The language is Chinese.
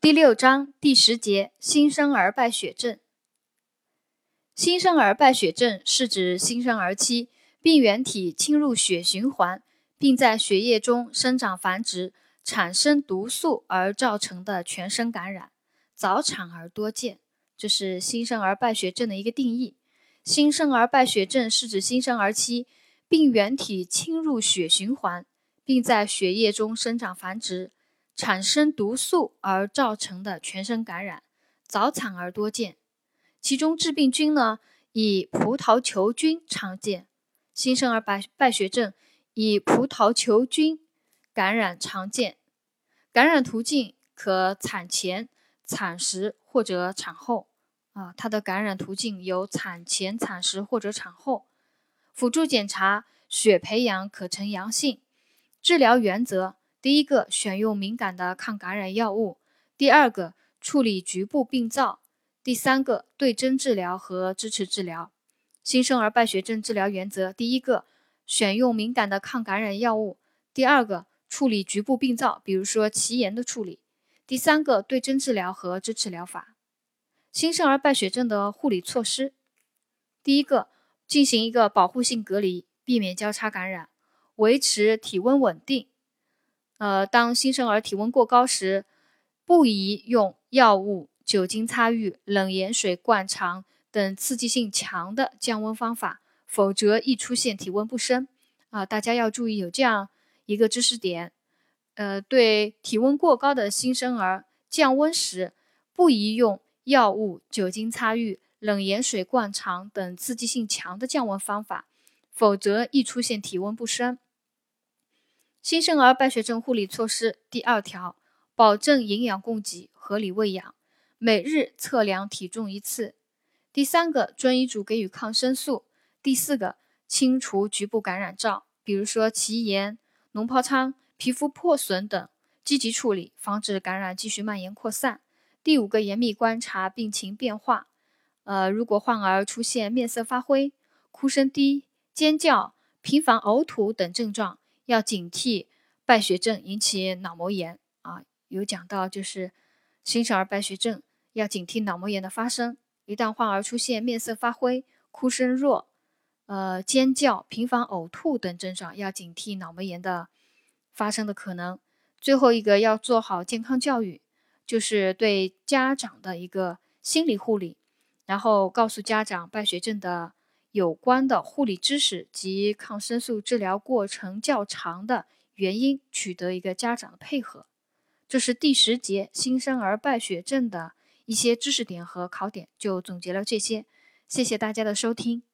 第六章第十节新生儿败血症。新生儿败血症是指新生儿期病原体侵入血循环，并在血液中生长繁殖，产生毒素而造成的全身感染，早产儿多见。这是新生儿败血症的一个定义。新生儿败血症是指新生儿期病原体侵入血循环，并在血液中生长繁殖。产生毒素而造成的全身感染，早产儿多见。其中致病菌呢，以葡萄球菌常见。新生儿败败血症以葡萄球菌感染常见。感染途径可产前、产时或者产后。啊，它的感染途径有产前、产时或者产后。辅助检查血培养可呈阳性。治疗原则。第一个，选用敏感的抗感染药物；第二个，处理局部病灶；第三个，对症治疗和支持治疗。新生儿败血症治疗原则：第一个，选用敏感的抗感染药物；第二个，处理局部病灶，比如说脐炎的处理；第三个，对症治疗和支持疗法。新生儿败血症的护理措施：第一个，进行一个保护性隔离，避免交叉感染，维持体温稳定。呃，当新生儿体温过高时，不宜用药物、酒精擦浴、冷盐水灌肠等刺激性强的降温方法，否则易出现体温不升。啊，大家要注意有这样一个知识点：呃，对体温过高的新生儿降温时，不宜用药物、酒精擦浴、冷盐水灌肠等刺激性强的降温方法，否则易出现体温不升。新生儿败血症护理措施第二条：保证营养供给，合理喂养，每日测量体重一次。第三个，遵医嘱给予抗生素。第四个，清除局部感染灶，比如说脐炎、脓疱疮、皮肤破损等，积极处理，防止感染继续蔓延扩散。第五个，严密观察病情变化。呃，如果患儿出现面色发灰、哭声低、尖叫、频繁呕吐等症状，要警惕败血症引起脑膜炎啊，有讲到就是新生儿败血症要警惕脑膜炎的发生。一旦患儿出现面色发灰、哭声弱、呃尖叫、频繁呕吐等症状，要警惕脑膜炎的发生的可能。最后一个要做好健康教育，就是对家长的一个心理护理，然后告诉家长败血症的。有关的护理知识及抗生素治疗过程较长的原因，取得一个家长的配合。这是第十节新生儿败血症的一些知识点和考点，就总结了这些。谢谢大家的收听。